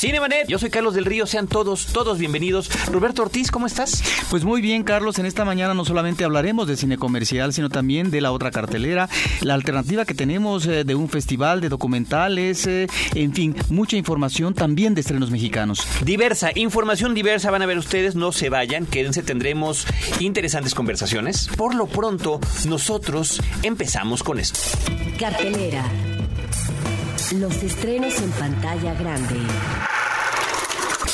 Cinemanet, yo soy Carlos del Río, sean todos, todos bienvenidos. Roberto Ortiz, ¿cómo estás? Pues muy bien, Carlos, en esta mañana no solamente hablaremos de cine comercial, sino también de la otra cartelera, la alternativa que tenemos eh, de un festival de documentales, eh, en fin, mucha información también de estrenos mexicanos. Diversa, información diversa van a ver ustedes, no se vayan, quédense, tendremos interesantes conversaciones. Por lo pronto, nosotros empezamos con esto. Cartelera. Los estrenos en pantalla grande.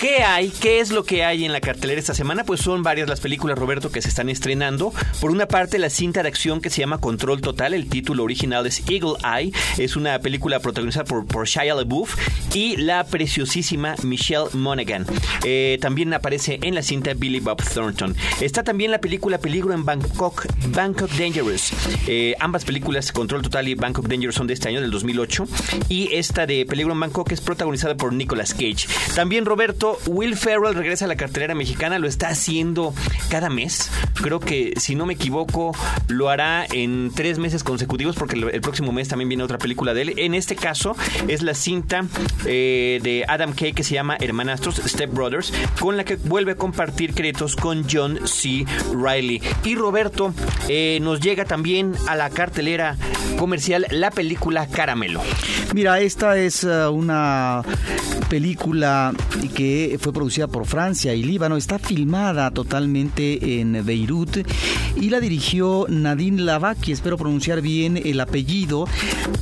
¿Qué hay? ¿Qué es lo que hay en la cartelera esta semana? Pues son varias las películas, Roberto, que se están estrenando. Por una parte, la cinta de acción que se llama Control Total. El título original es Eagle Eye. Es una película protagonizada por, Shia LaBeouf y la preciosísima Michelle Monaghan. Eh, también aparece en la cinta Billy Bob Thornton. Está también la película Peligro en Bangkok, Bangkok Dangerous. Eh, ambas películas, Control Total y Bangkok Dangerous, son de este año, del 2008. Y esta de Peligro en Bangkok es protagonizada por Nicolas Cage. También, Roberto, Will Ferrell regresa a la cartelera mexicana, lo está haciendo cada mes. Creo que, si no me equivoco, lo hará en tres meses consecutivos porque el, próximo mes también viene otra película de él. En este caso es la cinta eh, de Adam Kay que se llama Hermanastros, Step Brothers, con la que vuelve a compartir créditos con John C. Riley. Y Roberto eh, nos llega también a la cartelera comercial la película Caramelo. Mira, esta es uh, una película que fue producida por Francia y Líbano. Está filmada totalmente en Beirut y la dirigió Nadine Lavaki, espero pronunciar bien el apellido.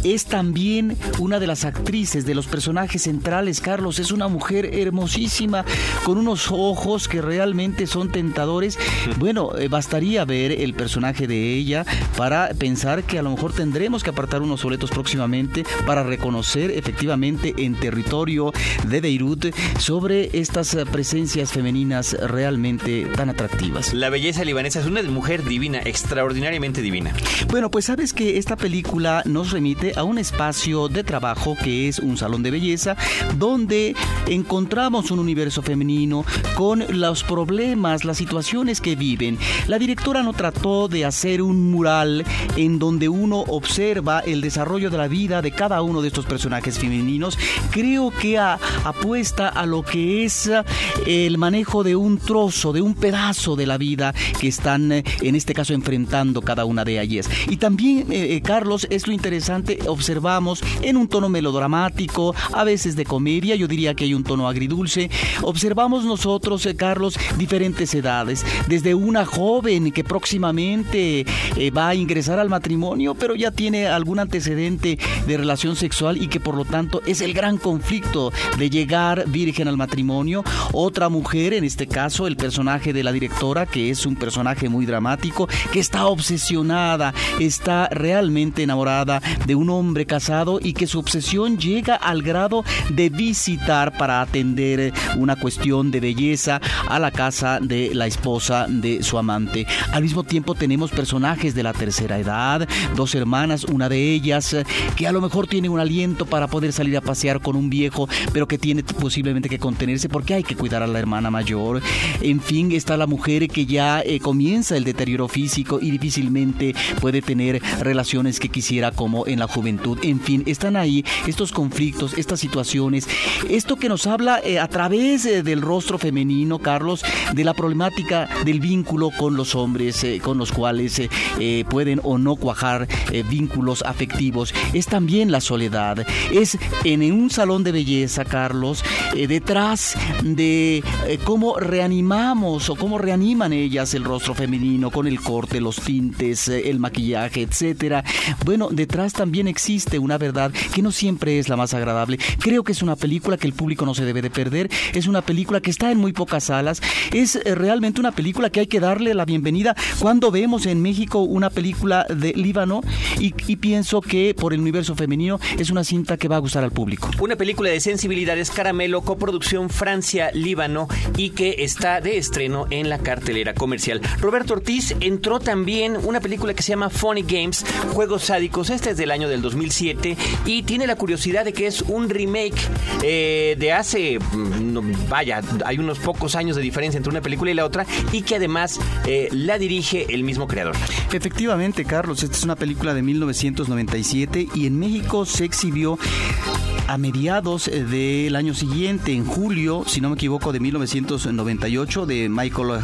Es también una de las actrices de los personajes centrales, Carlos. Es una mujer hermosísima con unos ojos que realmente son tentadores. Bueno, eh, bastaría ver el personaje de ella para pensar que a lo mejor tendremos que apartar unos boletos próximamente para reconocer efectivamente en territorio de Beirut sobre estas presencias femeninas realmente tan atractivas. La belleza libanesa es una mujer divina, extraordinariamente divina. Bueno, pues sabes que esta película nos remite a un espacio de trabajo que es un salón de belleza donde encontramos un universo femenino con los problemas, las situaciones que viven. La directora no trató de hacer un mural en donde uno observa el desarrollo de la vida de cada uno de estos personajes femeninos. Creo que a, apuesta a lo que es eh, el manejo de un trozo, de un pedazo de la vida que están eh, en este caso enfrentando cada una de ellas. Y también, eh, Carlos, es lo interesante, observamos en un tono melodramático, a veces de comedia, yo diría que hay un tono agridulce, observamos nosotros, Carlos, diferentes edades, desde una joven que próximamente va a ingresar al matrimonio, pero ya tiene algún antecedente de relación sexual y que por lo tanto es el gran conflicto de llegar virgen al matrimonio. Otra mujer, en este caso el personaje de la directora, que es un personaje muy dramático, que está obsesionada, está realmente enamorada de un hombre casado y que su obsesión llega al grado de visitar para atender una cuestión de belleza a la casa de la esposa de su amante. Al mismo tiempo tenemos personajes de la tercera edad, dos hermanas, una de ellas que a lo mejor tiene un aliento para poder salir a pasear con un viejo, pero que tiene posiblemente que porque hay que cuidar a la hermana mayor. En fin, está la mujer que ya eh, comienza el deterioro físico y difícilmente puede tener relaciones que quisiera como en la juventud. En fin, están ahí estos conflictos, estas situaciones, esto que nos habla eh, a través eh, del rostro femenino, Carlos, de la problemática del vínculo con los hombres, con los cuales pueden o no cuajar vínculos afectivos. Es también la soledad. Es en un salón de belleza, Carlos, eh, de eh, cómo reanimamos o cómo reaniman ellas el rostro femenino con el corte, los tintes, eh, el maquillaje, etcétera. Bueno, detrás también existe una verdad que no siempre es la más agradable. Creo que es una película que el público no se debe de perder. Es una película que está en muy pocas salas. Es realmente una película que hay que darle la bienvenida cuando vemos en México una película de Líbano y, y pienso que por el universo femenino es una cinta que va a gustar al público. Una película de sensibilidades Caramelo, coproducción coproducción Francia-Líbano y que está de estreno en la cartelera comercial. Roberto Ortiz entró también una película que se llama Funny Games, Juegos Sádicos. Este es del año del 2007 y tiene la curiosidad de que es un remake eh, de hace, mm, vaya, hay unos pocos años de diferencia entre una película y la otra y que además eh, la dirige el mismo creador. Efectivamente, Carlos, esta es una película de 1997 y en México se exhibió a mediados eh, del año siguiente, en julio, si no me equivoco, de 1998, de Michael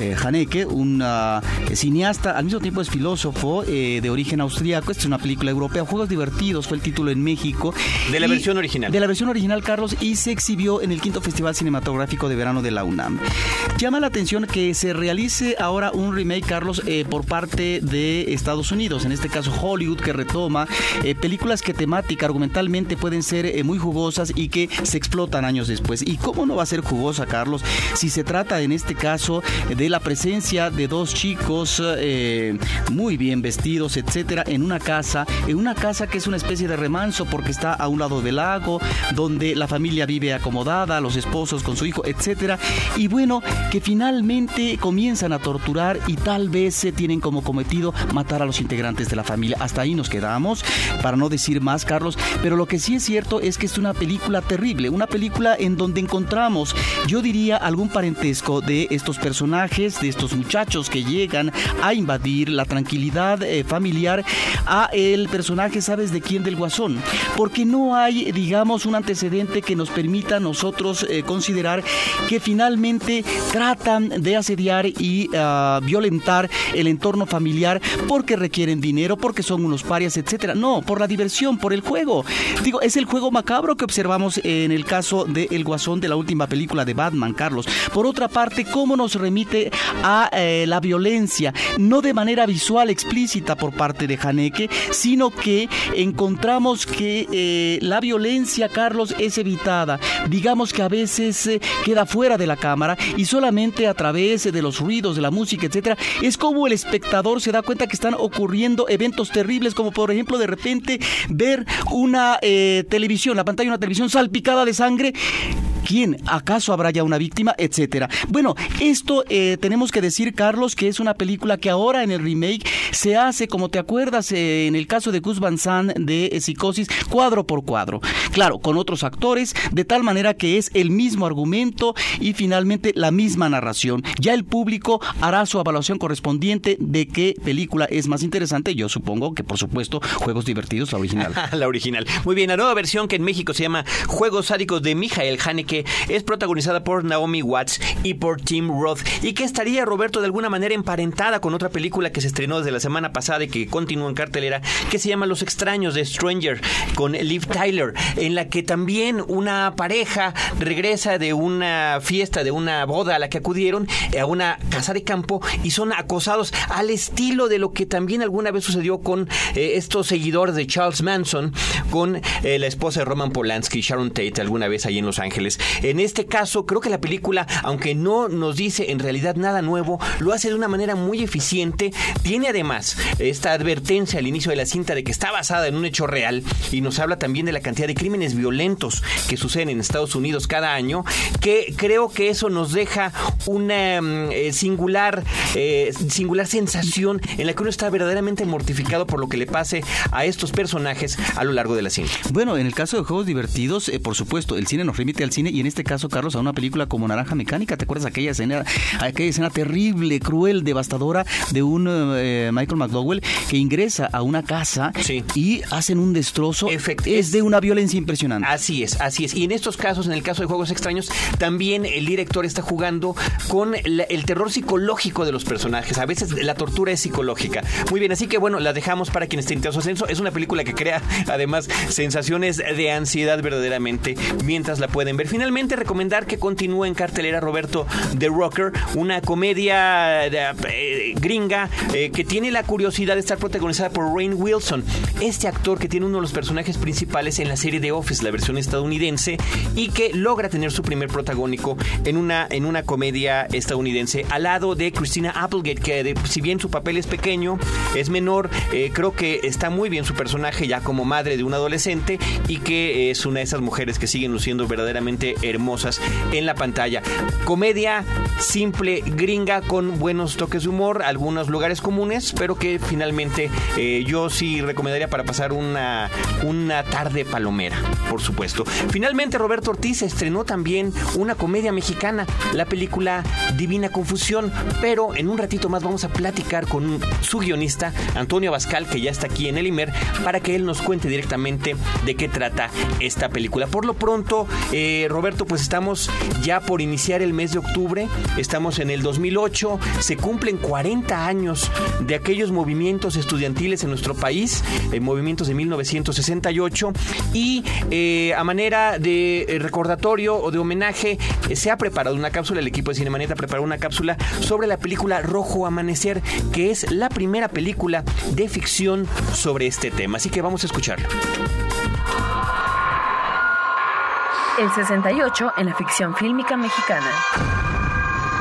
eh, Haneke, un ah, cineasta, al mismo tiempo es filósofo eh, de origen austriaco. Esta es una película europea, Juegos Divertidos, fue el título en México. De la versión original. De la versión original, Carlos, y se exhibió en el quinto Festival Cinematográfico de Verano de la UNAM. Llama la atención que se realice ahora un remake, Carlos, por parte de Estados Unidos, en este caso Hollywood, que retoma películas que temática, argumentalmente pueden ser eh, muy jugosas y que se explotan años después. ¿Y cómo no va a ser jugosa, Carlos? Si se trata en este caso de la presencia de dos chicos eh, muy bien vestidos, etcétera, en una casa, en una casa que es una especie de remanso porque está a un lado del lago, donde la familia vive acomodada, los esposos con su hijo, etcétera. Y bueno, que finalmente comienzan a torturar y tal vez se tienen como cometido matar a los integrantes de la familia. Hasta ahí nos quedamos, para no decir más, Carlos. Pero lo que sí es cierto es que es una película terrible, una película en donde encontramos, yo diría, algún parentesco de estos personajes, de estos muchachos que llegan a invadir la tranquilidad eh, familiar a el personaje, ¿sabes de quién? Del guasón. Porque no hay, digamos, un antecedente que nos permita a nosotros eh, considerar que finalmente tratan de asediar y ah, violentar el entorno familiar porque requieren dinero, porque son unos parias, etcétera. No, por la diversión, por el juego. Digo, es el juego macabro que observamos en el caso de El Guasón de la última película de Batman, Carlos. Por otra parte, cómo nos remite a eh, la violencia, no de manera visual explícita por parte de Haneke, sino que encontramos que eh, la violencia, Carlos, es evitada. Digamos que a veces eh, queda fuera de la cámara y solamente a través de los ruidos, de la música, etcétera, es como el espectador se da cuenta que están ocurriendo eventos terribles, como por ejemplo de repente ver una televisión la pantalla de una televisión salpicada de sangre ¿Quién? ¿Acaso habrá ya una víctima? Etcétera. Bueno, esto eh, tenemos que decir, Carlos, que es una película que ahora en el remake se hace, como te acuerdas, eh, en el caso de Gus Van Sant de eh, Psicosis, cuadro por cuadro. Claro, con otros actores, de tal manera que es el mismo argumento y finalmente la misma narración. Ya el público hará su evaluación correspondiente de qué película es más interesante. Yo supongo que, por supuesto, Juegos Divertidos, la original. la original. Muy bien, la nueva versión que en México se llama Juegos Sádicos de Michael Haneke que es protagonizada por Naomi Watts y por Tim Roth y que estaría Roberto de alguna manera emparentada con otra película que se estrenó desde la semana pasada y que continúa en cartelera que se llama Los extraños de Stranger con Liv Tyler en la que también una pareja regresa de una fiesta, de una boda a la que acudieron a una casa de campo y son acosados al estilo de lo que también alguna vez sucedió con eh, estos seguidores de Charles Manson con eh, la esposa de Roman Polanski, Sharon Tate, alguna vez ahí en Los Ángeles. En este caso, creo que la película, aunque no nos dice en realidad nada nuevo, lo hace de una manera muy eficiente. Tiene además esta advertencia al inicio de la cinta de que está basada en un hecho real y nos habla también de la cantidad de crímenes violentos que suceden en Estados Unidos cada año, que creo que eso nos deja una mm, eh, singular, eh, singular sensación en la que uno está verdaderamente mortificado por lo que le pase a estos personajes a lo largo de la cinta. Bueno, en el caso de juegos divertidos, eh, por supuesto, el cine nos remite al cine y en este caso, Carlos, a una película como Naranja Mecánica. ¿Te acuerdas aquella escena, aquella escena terrible, cruel, devastadora de un eh, Michael McDowell que ingresa a una casa y hacen un destrozo? es de una violencia impresionante. Así es, así es. Y en estos casos, en el caso de Juegos Extraños, también el director está jugando con el terror psicológico de los personajes. A veces la tortura es psicológica. Muy bien, así que bueno, la dejamos para quien esté interesado en eso. Es una película que crea además sensaciones de ansiedad verdaderamente mientras la pueden ver. Finalmente, recomendar que continúe en cartelera Roberto The Rocker, una comedia eh, gringa eh, que tiene la curiosidad de estar protagonizada por Rain Wilson, este actor que tiene uno de los personajes principales en la serie The Office, la versión estadounidense, y que logra tener su primer protagónico en una, en una comedia estadounidense al lado de Christina Applegate, que si bien su papel es pequeño, es menor, eh, creo que está muy bien su personaje ya como madre de un adolescente y que es una de esas mujeres que siguen luciendo verdaderamente hermosas en la pantalla. Comedia simple, gringa, con buenos toques de humor, algunos lugares comunes, pero que finalmente eh, yo sí recomendaría para pasar una, una tarde palomera, por supuesto. Finalmente, Roberto Ortiz estrenó también una comedia mexicana, la película Divina Confusión, pero en un ratito más vamos a platicar con su guionista, Antonio Abascal, que ya está aquí en el IMER, para que él nos cuente directamente de qué trata esta película. Por lo pronto, eh, Roberto, pues estamos ya por iniciar el mes de octubre, estamos en el 2008, se cumplen 40 años de aquellos movimientos estudiantiles en nuestro país, eh, movimientos de 1968, y eh, a manera de recordatorio o de homenaje, se ha preparado una cápsula, el equipo de Cinemaneta ha preparado una cápsula sobre la película Rojo Amanecer, que es la primera película de ficción sobre este tema. Así que vamos a escucharlo. El 68 en la ficción fílmica mexicana.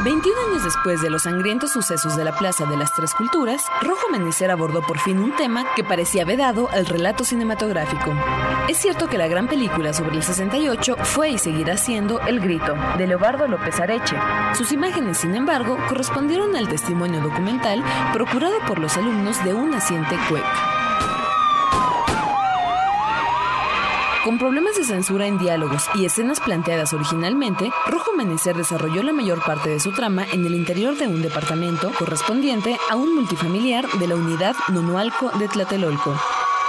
21 años después de los sangrientos sucesos de la Plaza de las Tres Culturas, Rojo Amanecer abordó por fin un tema que parecía vedado al relato cinematográfico. Es cierto que la gran película sobre el 68 fue y seguirá siendo El Grito, de Leobardo López Areche. Sus imágenes, sin embargo, correspondieron al testimonio documental procurado por los alumnos de un naciente CUEC. Con problemas de censura en diálogos y escenas planteadas originalmente, Rojo Amanecer desarrolló la mayor parte de su trama en el interior de un departamento correspondiente a un multifamiliar de la unidad Nonualco de Tlatelolco.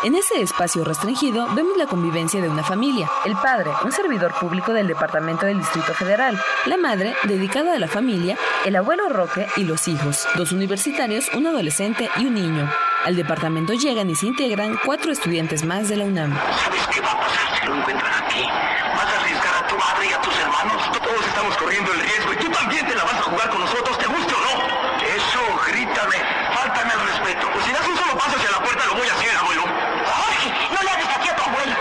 En ese espacio restringido vemos la convivencia de una familia. El padre, un servidor público del Departamento del Distrito Federal. La madre, dedicada a la familia. El abuelo Roque y los hijos. Dos universitarios, un adolescente y un niño. Al departamento llegan y se integran cuatro estudiantes más de la UNAM. ¿Sabes qué va a pasar si lo encuentran aquí? Vas a arriesgar a tu madre y a tus hermanos. Todos estamos corriendo el riesgo y tú también te la vas a jugar con nosotros, ¿te guste o no? Eso, grítame. Fáltame al respeto. Pues si das un solo paso hacia la puerta, lo voy a hacer, abuelo. Jorge, no le hagas aquí a tu abuelo.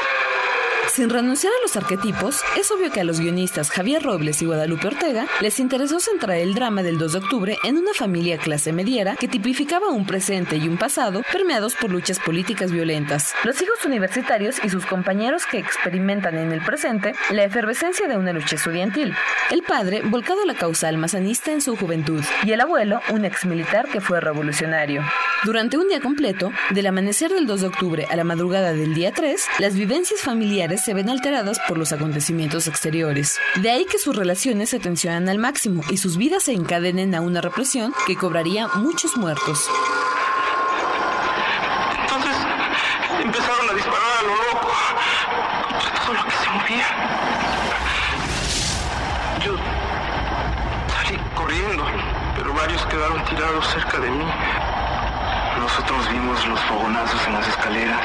Sin renunciar a los arquetipos, es obvio que a los guionistas Javier Robles y Guadalupe Ortega les interesó centrar el drama del 2 de octubre en una familia clase mediera que tipificaba un presente y un pasado permeados por luchas políticas violentas. Los hijos universitarios y sus compañeros que experimentan en el presente la efervescencia de una lucha estudiantil. El padre, volcado a la causa almazanista en su juventud, y el abuelo, un ex militar que fue revolucionario. Durante un día completo, del amanecer del 2 de octubre a la madrugada del día 3, las vivencias familiares se ven alteradas por los acontecimientos exteriores. De ahí que sus relaciones se tensionan al máximo y sus vidas se encadenen a una represión que cobraría muchos muertos. Entonces empezaron a disparar a lo loco todo lo que se movía. Yo salí corriendo, pero varios quedaron tirados cerca de mí. Nosotros vimos los fogonazos en las escaleras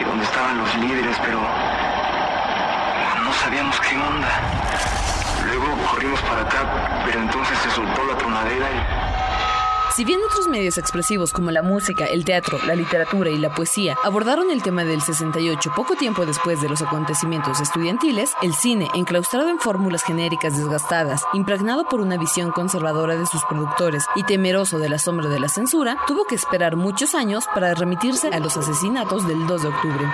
y donde estaban los líderes, pero no sabíamos qué onda. Luego corrimos para acá, pero entonces se soltó la tronadera y Si bien otros medios expresivos como la música, el teatro, la literatura y la poesía abordaron el tema del 68 poco tiempo después de los acontecimientos estudiantiles, el cine, enclaustrado en fórmulas genéricas desgastadas, impregnado por una visión conservadora de sus productores y temeroso de la sombra de la censura, tuvo que esperar muchos años para remitirse a los asesinatos del 2 de octubre.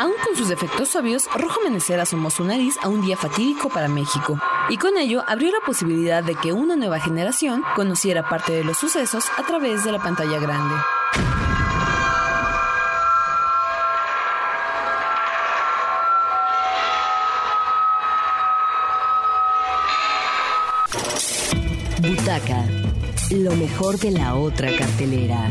Aún con sus defectos obvios, Rojo Amanecer asomó su nariz a un día fatídico para México, y con ello abrió la posibilidad de que una nueva generación conociera parte de los sucesos a través de la pantalla grande. Butaca, lo mejor de la otra cartelera.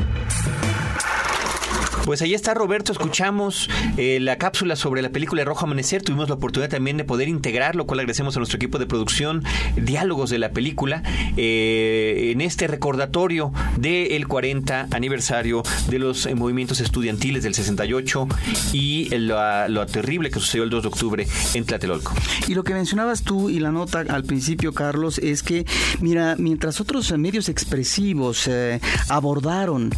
Pues ahí está Roberto, escuchamos eh, la cápsula sobre la película Rojo Amanecer, tuvimos la oportunidad también de poder integrar, lo cual agradecemos a nuestro equipo de producción, diálogos de la película, eh, en este recordatorio del 40 aniversario de los eh, movimientos estudiantiles del 68 y lo, terrible que sucedió el 2 de octubre en Tlatelolco. Y lo que mencionabas tú y la nota al principio, Carlos, es que, mira, mientras otros medios expresivos abordaron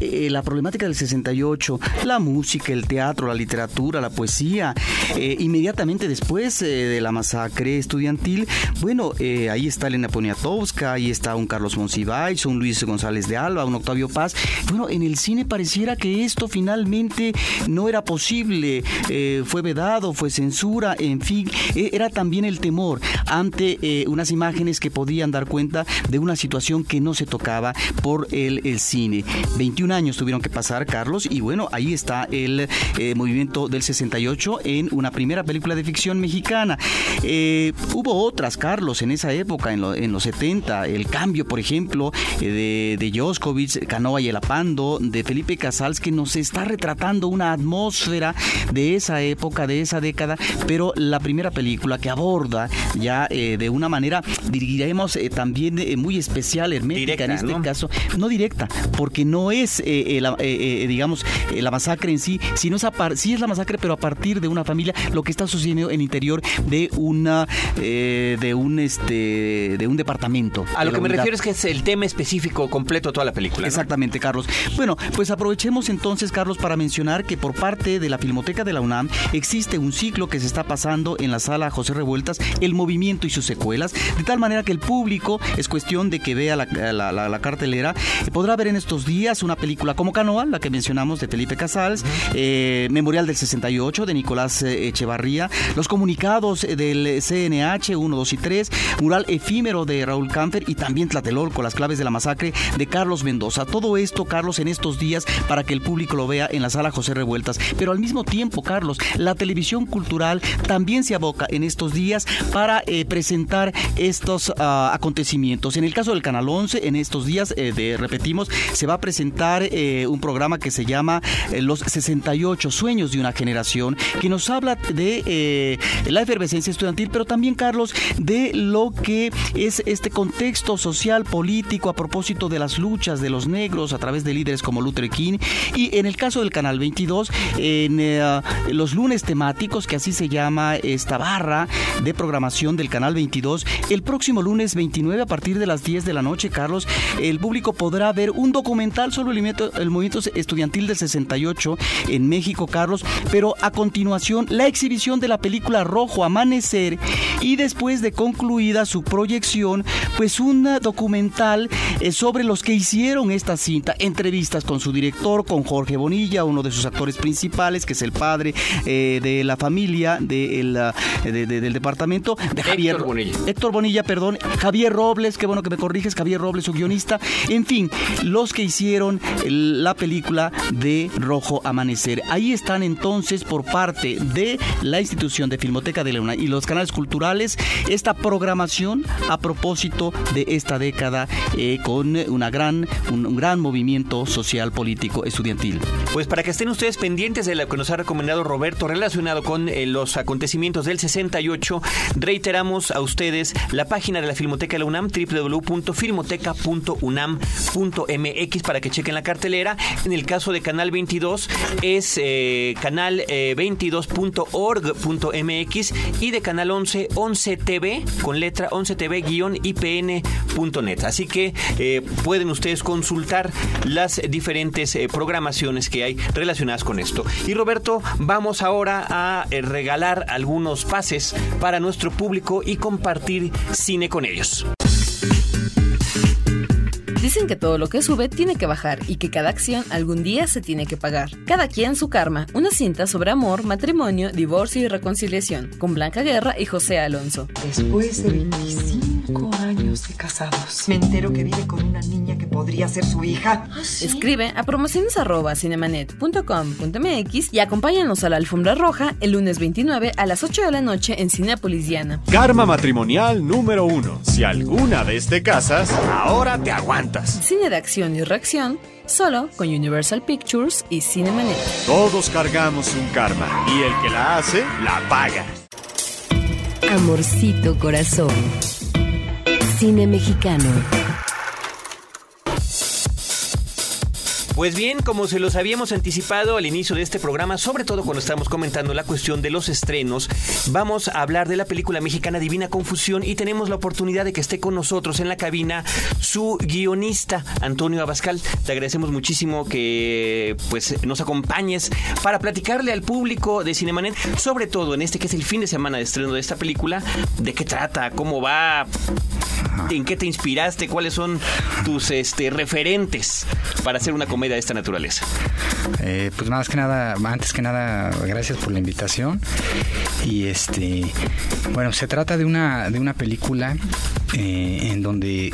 la problemática del 68 68, la música, el teatro, la literatura, la poesía. Eh, inmediatamente después eh, de la masacre estudiantil, bueno, eh, ahí está Elena Poniatowska, ahí está un Carlos Monsiváis, un Luis González de Alba, un Octavio Paz. Bueno, en el cine pareciera que esto finalmente no era posible, fue vedado, fue censura, en fin, era también el temor ante unas imágenes que podían dar cuenta de una situación que no se tocaba por el cine. 21 años tuvieron que pasar, Carlos, y bueno, ahí está el movimiento del 68 en una primera película de ficción mexicana. Eh, hubo otras, Carlos, en esa época, en, en los 70, el cambio, por ejemplo, eh, de, de Joskovich, Canoa y el Apando, de Felipe Casals, que nos está retratando una atmósfera de esa época, de esa década, pero la primera película que aborda ya eh, de una manera, dirigiremos también muy especial, hermética en este caso, no directa, porque no es, digamos, la masacre en sí, sino es sí es la masacre, pero a partir de una familia lo que está sucediendo en el interior de una eh, de un este de un departamento. A lo que me refiero es que es el tema específico completo de toda la película. Exactamente, Carlos. Bueno, pues aprovechemos entonces, Carlos, para mencionar que por parte de la Filmoteca de la UNAM existe un ciclo que se está pasando en la sala José Revueltas, El movimiento y sus secuelas, de tal manera que el público es cuestión de que vea la, cartelera, podrá ver en estos días una película como Canoa, la que mencionamos de Felipe Casals, eh, Memorial del 68 de Nicolás eh, Echevarría, los comunicados eh, del CNH 1, 2 y 3, mural efímero de Raúl Camper y también Tlatelolco, las claves de la masacre de Carlos Mendoza. Todo esto, Carlos, en estos días para que el público lo vea en la sala José Revueltas. Pero al mismo tiempo, Carlos, la televisión cultural también se aboca en estos días para presentar estos ah, acontecimientos. En el caso del Canal 11, en estos días, de, repetimos, se va a presentar un programa que se llama Los 68 Sueños de una Generación, que nos habla de eh, la efervescencia estudiantil, pero también, Carlos, de lo que es este contexto social, político, a propósito de las luchas de los negros a través de líderes como Luther King. Y en el caso del Canal 22, en eh, los lunes temáticos, que así se llama esta barra de programación del Canal 22, el próximo lunes 29 a partir de las 10 de la noche, Carlos, el público podrá ver un documental sobre el movimiento, el movimiento estudiantil del 68 en México, Carlos, pero a continuación la exhibición de la película Rojo Amanecer y después de concluida su proyección, pues un documental eh, sobre los que hicieron esta cinta, entrevistas con su director, con Jorge Bonilla, uno de sus actores principales, que es el padre eh, de la familia del departamento, de Javier Héctor Bonilla. Héctor Bonilla, perdón, Javier Robles, qué bueno que me corriges, Javier Robles, su guionista, en fin, los que hicieron la película de Rojo Amanecer. Ahí están entonces por parte de la institución de Filmoteca de Leona y los canales culturales esta programación a propósito de esta década eh, con una gran, un, gran movimiento social, político, estudiantil. Pues para que estén ustedes pendientes de lo que nos ha recomendado Roberto relacionado con eh, los acontecimientos del 68, reiteramos a ustedes la página de la Filmoteca de la UNAM, www.filmoteca.unam.mx para que chequen la cartelera. En el caso de Canal 22 es eh, canal 22.org.mx y de Canal 11, 11 TV con letra 11 TV-ipn.net. Así que eh, pueden ustedes consultar las diferentes eh, programaciones que hay relacionadas con esto. Y Roberto, vamos ahora a eh, regalar algunos pases para nuestro público y compartir cine con ellos. Dicen que todo lo que sube tiene que bajar y que cada acción algún día se tiene que pagar. Cada quien su karma, una cinta sobre amor, matrimonio, divorcio y reconciliación, con Blanca Guerra y José Alonso. Después de 25 años de casados, me entero que vive con una niña que podría ser su hija. ¿Ah, Escribe a promociones.cinemanet.com.mx y acompáñanos a la alfombra roja el lunes 29 a las 8 de la noche en Cinepolis Diana. Karma matrimonial número 1. Si alguna vez te casas, ahora te aguantas. Cine de acción y reacción, solo con Universal Pictures y Cinemanet. Todos cargamos un karma y el que la hace, la paga. Amorcito corazón. Cine mexicano. Pues bien, como se los habíamos anticipado al inicio de este programa, sobre todo cuando estamos comentando la cuestión de los estrenos, vamos a hablar de la película mexicana Divina Confusión y tenemos la oportunidad de que esté con nosotros en la cabina su guionista, Antonio Abascal. Te agradecemos muchísimo que pues nos acompañes para platicarle al público de Cinemanet, sobre todo en este que es el fin de semana de estreno de esta película, de qué trata, cómo va, en qué te inspiraste, cuáles son tus este, referentes para hacer una comedia de esta naturaleza. Eh, pues más que nada, antes que nada, gracias por la invitación. Y este, bueno, se trata de una, de una película eh, en donde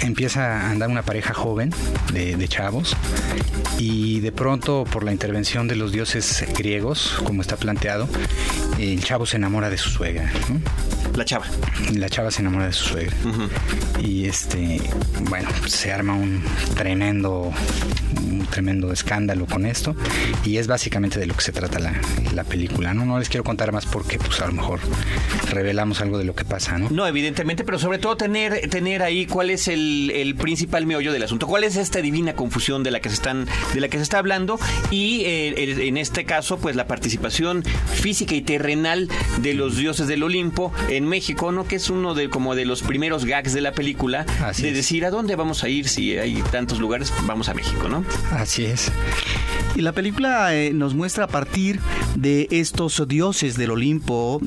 empieza a andar una pareja joven de, de, chavos y de pronto por la intervención de los dioses griegos, como está planteado, el chavo se enamora de su suegra. ¿no? La chava. La chava se enamora de su suegra. Uh -huh. Y este, bueno, se arma un tremendo, tremendo escándalo con esto. Y es básicamente de lo que se trata la, la, película. ¿no? no les quiero contar más porque pues a lo mejor revelamos algo de lo que pasa, ¿no? No, evidentemente, pero sobre todo tener, tener ahí cuál es el, el principal meollo del asunto. ¿Cuál es esta divina confusión de la que se están, de la que se está hablando? Y eh, el, en este caso, pues la participación física y terrenal de los dioses del Olimpo en México, ¿no? Que es uno de como de los primeros gags de la película, Así de es. decir a dónde vamos a ir si hay tantos lugares, vamos a México, ¿no? Así es. Y la película eh, nos muestra a partir de estos dioses del Olimpo,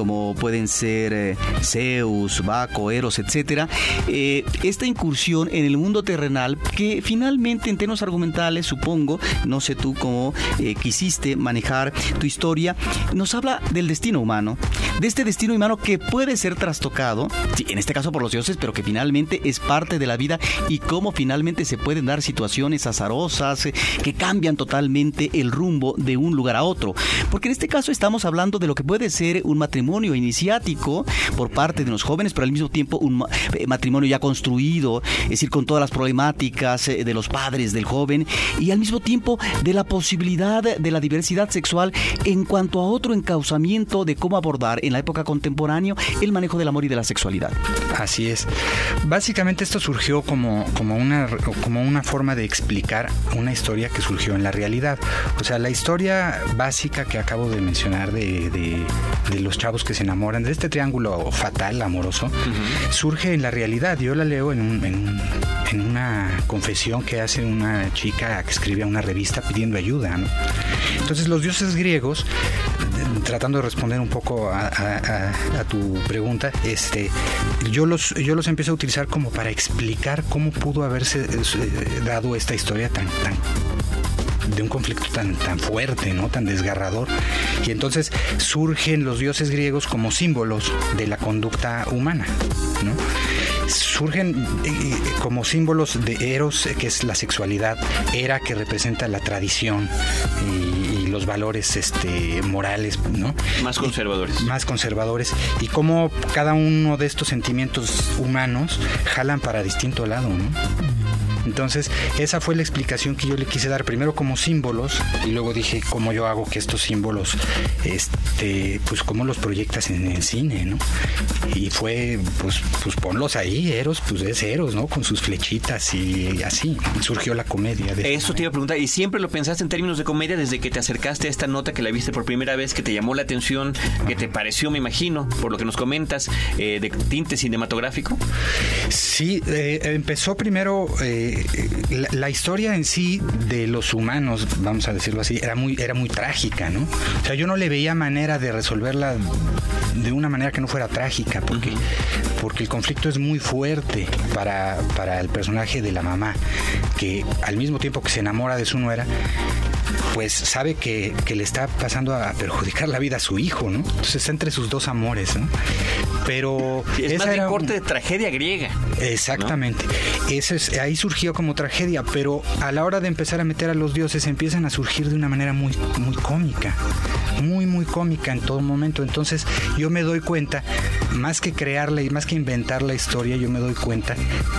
como pueden ser eh, Zeus, Baco, Eros, etcétera, eh, esta incursión en el mundo terrenal que finalmente en términos argumentales, supongo, no sé tú cómo eh, quisiste manejar tu historia, nos habla del destino humano, de este destino humano que puede ser trastocado, en este caso por los dioses, pero que finalmente es parte de la vida y cómo finalmente se pueden dar situaciones azarosas que cambian totalmente el rumbo de un lugar a otro. Porque en este caso estamos hablando de lo que puede ser un matrimonio iniciático por parte de los jóvenes, pero al mismo tiempo un eh, matrimonio ya construido, es decir, con todas las problemáticas eh, de los padres del joven y al mismo tiempo de la posibilidad de la diversidad sexual en cuanto a otro encauzamiento de cómo abordar en la época contemporánea el manejo del amor y de la sexualidad. Así es. Básicamente esto surgió como, como, una, como una forma de explicar una historia que surgió en la realidad. O sea, la historia básica que acabo de mencionar de, de los chavos que se enamoran, de este triángulo fatal, amoroso, uh -huh. surge en la realidad. Yo la leo en, un, en, en, una confesión que hace una chica que escribe a una revista pidiendo ayuda. ¿no? Entonces los dioses griegos, tratando de responder un poco a, a, a, a tu pregunta, este, yo, los, yo los empiezo a utilizar como para explicar cómo pudo haberse eh, dado esta historia tan, tan de un conflicto tan, tan fuerte, ¿no? tan desgarrador. Y entonces surgen los dioses griegos como símbolos de la conducta humana. ¿no? surgen eh, como símbolos de Eros, que es la sexualidad, Era, que representa la tradición y, y los valores este, morales, ¿no? Más conservadores. Y, más conservadores. Y cómo cada uno de estos sentimientos humanos jalan para distinto lado, ¿no? Entonces, esa fue la explicación que yo le quise dar, primero como símbolos, y luego dije cómo yo hago que estos símbolos, este, pues cómo los proyectas en el cine, ¿no? Y fue, pues, pues ponlos ahí, Eros, pues es Eros, ¿no? Con sus flechitas y así surgió la comedia. De Eso te iba a preguntar, ¿y siempre lo pensaste en términos de comedia desde que te acercaste a esta nota que la viste por primera vez, que te llamó la atención, que te pareció, me imagino, por lo que nos comentas, eh, de tinte cinematográfico? Sí, eh, empezó primero... Eh, la, la, historia en sí de los humanos, vamos a decirlo así, era muy, era muy trágica, ¿no? O sea, yo no le veía manera de resolverla de una manera que no fuera trágica, porque, porque el conflicto es muy fuerte para, para el personaje de la mamá, que al mismo tiempo que se enamora de su nuera, pues sabe que, que, le está pasando a perjudicar la vida a su hijo, ¿no? Entonces está entre sus dos amores, ¿no? Pero es esa más era de corte de tragedia griega. Exactamente. ¿no? Eso es, ahí surgió como tragedia, pero a la hora de empezar a meter a los dioses empiezan a surgir de una manera muy, muy cómica, muy, muy cómica en todo momento. Entonces yo me doy cuenta, más que crearla y más que inventar la historia, yo me doy cuenta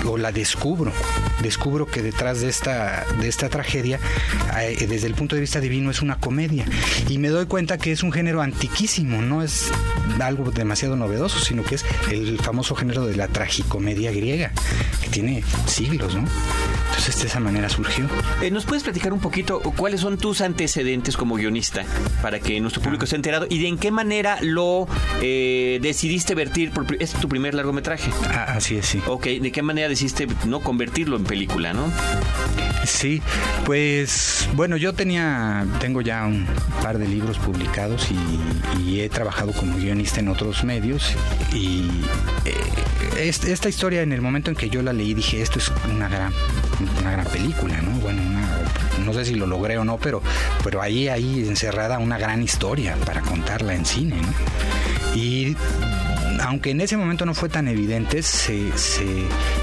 o la descubro, descubro que detrás de esta, de esta tragedia, desde el punto de vista divino, es una comedia. Y me doy cuenta que es un género antiquísimo, no es algo demasiado novedoso, sino que es el famoso género de la tragicomedia griega, que tiene siglos, ¿no? Entonces de esa manera surgió. Eh, ¿Nos puedes platicar un poquito cuáles son tus antecedentes como guionista para que nuestro público esté enterado y de en qué manera lo eh, decidiste vertir? Por, es tu primer largometraje. Ah, así es, sí. Ok, ¿de qué manera decidiste no convertirlo en película, no? Sí, pues bueno, yo tenía, tengo ya un par de libros publicados y, he trabajado como guionista en otros medios y eh, esta historia en el momento en que yo la leí dije esto es una gran, una gran película, ¿no? Bueno, una, no sé si lo logré o no, pero, pero ahí, ahí encerrada una gran historia para contarla en cine, ¿no? Y aunque en ese momento no fue tan evidente, se, se,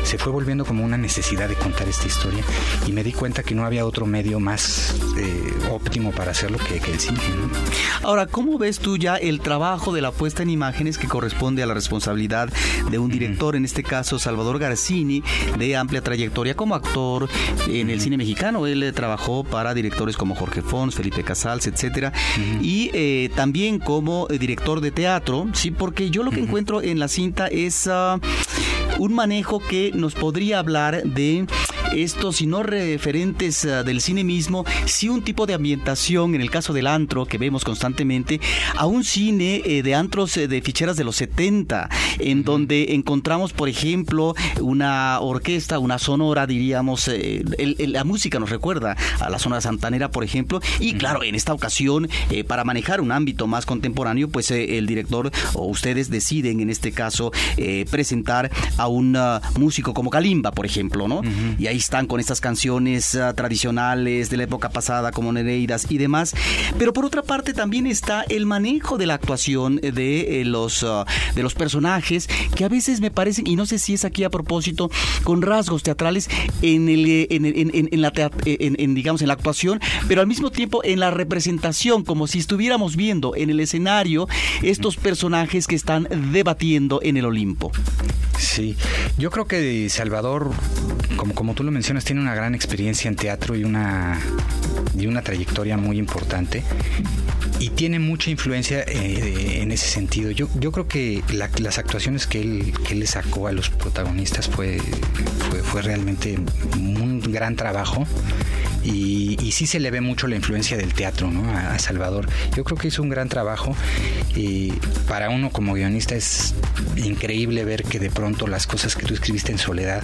se, fue volviendo como una necesidad de contar esta historia y me di cuenta que no había otro medio más eh, óptimo para hacerlo que, que el cine. ¿no? Ahora, ¿cómo ves tú ya el trabajo de la puesta en imágenes que corresponde a la responsabilidad de un director, en este caso Salvador Garcini, de amplia trayectoria como actor en el cine mexicano? Él eh, trabajó para directores como Jorge Fons, Felipe Casals, etcétera, y eh, también como director de teatro, sí, porque yo lo que encuentro en la cinta es uh, un manejo que nos podría hablar de estos, si no referentes uh, del cine mismo, sí un tipo de ambientación, en el caso del antro que vemos constantemente, a un cine eh, de antros eh, de ficheras de los 70, en donde encontramos, por ejemplo, una orquesta, una sonora, diríamos, eh, el, el, la música nos recuerda a la zona santanera, por ejemplo, y claro, en esta ocasión, para manejar un ámbito más contemporáneo, pues el director o ustedes deciden, en este caso, presentar a un uh, músico como Kalimba, por ejemplo, ¿no? Uh -huh. Y ahí están con estas canciones uh, tradicionales de la época pasada, como Nereidas y demás. Pero por otra parte también está el manejo de la actuación de eh, los uh, de los personajes que a veces me parecen y no sé si es aquí a propósito con rasgos teatrales en el en, digamos en la actuación, pero al mismo tiempo en la representación, como si estuviéramos viendo en el escenario estos personajes que están debatiendo en el Olimpo. Sí, yo creo que Salvador, como, como tú lo mencionas, tiene una gran experiencia en teatro y una, y una trayectoria muy importante y tiene mucha influencia eh, en ese sentido. Yo, yo creo que la, las actuaciones que él, que él le sacó a los protagonistas fue, fue, fue realmente un gran trabajo. Y, y, sí se le ve mucho la influencia del teatro ¿no? a, a, Salvador. Yo creo que hizo un gran trabajo y para uno como guionista es increíble ver que de pronto las cosas que tú escribiste en soledad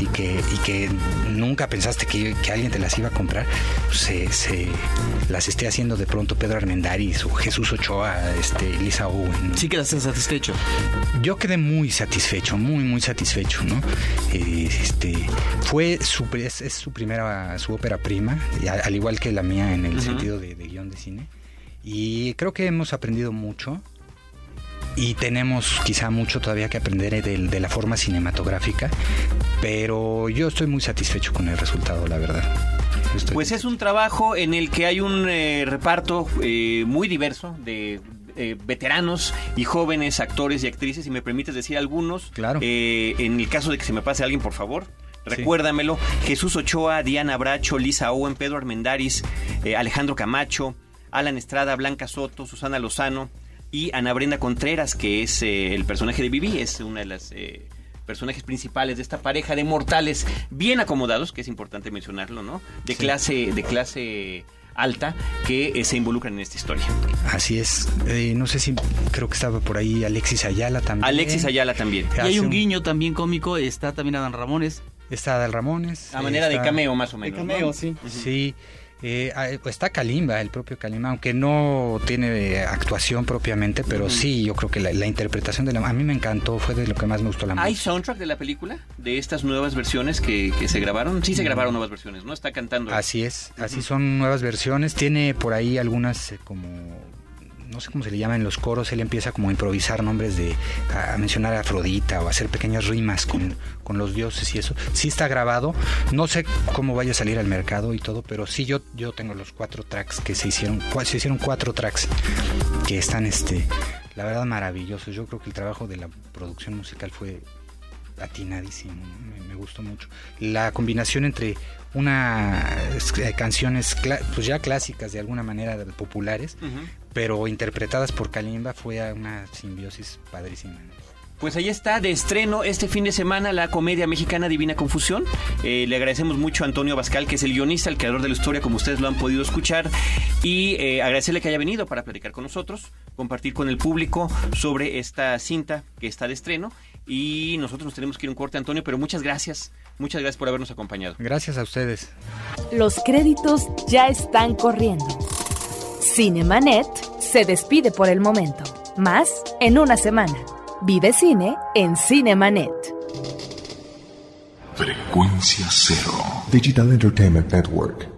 y que, y que nunca pensaste que, que, alguien te las iba a comprar, pues se, se, las esté haciendo de pronto Pedro Armendáriz o Jesús Ochoa, este, Lisa Owen. Sí quedaste satisfecho. Yo quedé muy satisfecho, muy, muy satisfecho, ¿no? Eh, este, fue su, es, es su primera, su ópera prima, al igual que la mía en el uh -huh. sentido de, de, guion de cine. Y creo que hemos aprendido mucho y tenemos quizá mucho todavía que aprender de, de la forma cinematográfica, pero yo estoy muy satisfecho con el resultado, la verdad. Estoy pues es un trabajo en el que hay un eh, reparto eh, muy diverso de eh, veteranos y jóvenes actores y actrices, y me permites decir algunos. Claro. Eh, en el caso de que se me pase alguien, por favor. Recuérdamelo. Sí. Jesús Ochoa, Diana Bracho, Lisa Owen, Pedro Armendáriz, eh, Alejandro Camacho, Alan Estrada, Blanca Soto, Susana Lozano y Ana Brenda Contreras, que es eh, el personaje de Vivi, es una de las eh, personajes principales de esta pareja de mortales bien acomodados, que es importante mencionarlo, ¿no? De sí. clase, de clase alta que eh, se involucran en esta historia. Así es. Eh, no sé si creo que estaba por ahí Alexis Ayala también. Alexis Ayala también. Y hay un guiño también cómico, está también Adán Ramones. Está Adán Ramones. A manera está... de cameo más o menos. De cameo, ¿no? sí. Sí. Eh, está Kalimba, el propio Kalimba, aunque no tiene actuación propiamente, pero uh -huh. sí, yo creo que la, la, interpretación de la... A mí me encantó, fue de lo que más me gustó la música. ¿Hay soundtrack de la película? ¿De estas nuevas versiones que, que se grabaron? Sí se grabaron nuevas versiones, ¿no? Está cantando. Así es, uh -huh. así son nuevas versiones. Tiene por ahí algunas eh, como no sé cómo se le llama en los coros, él empieza como a improvisar nombres de, a, mencionar a Afrodita o hacer pequeñas rimas con, con, los dioses y eso. Sí está grabado, no sé cómo vaya a salir al mercado y todo, pero sí yo, yo tengo los cuatro tracks que se hicieron, se hicieron cuatro tracks que están, este, la verdad maravillosos. Yo creo que el trabajo de la producción musical fue atinadísimo, me, me gustó mucho. La combinación entre unas eh, canciones pues ya clásicas de alguna manera populares, uh -huh. pero interpretadas por Kalimba fue una simbiosis padrísima. Pues ahí está, de estreno este fin de semana la comedia mexicana Divina Confusión. Eh, le agradecemos mucho a Antonio Bascal, que es el guionista, el creador de la historia, como ustedes lo han podido escuchar, y eh, agradecerle que haya venido para platicar con nosotros, compartir con el público sobre esta cinta que está de estreno. Y nosotros nos tenemos que ir a un corte, Antonio, pero muchas gracias, muchas gracias por habernos acompañado. Gracias a ustedes. Los créditos ya están corriendo. Cinemanet se despide por el momento. Más en una semana. Vive cine en Cinemanet. Frecuencia cero. Digital Entertainment Network.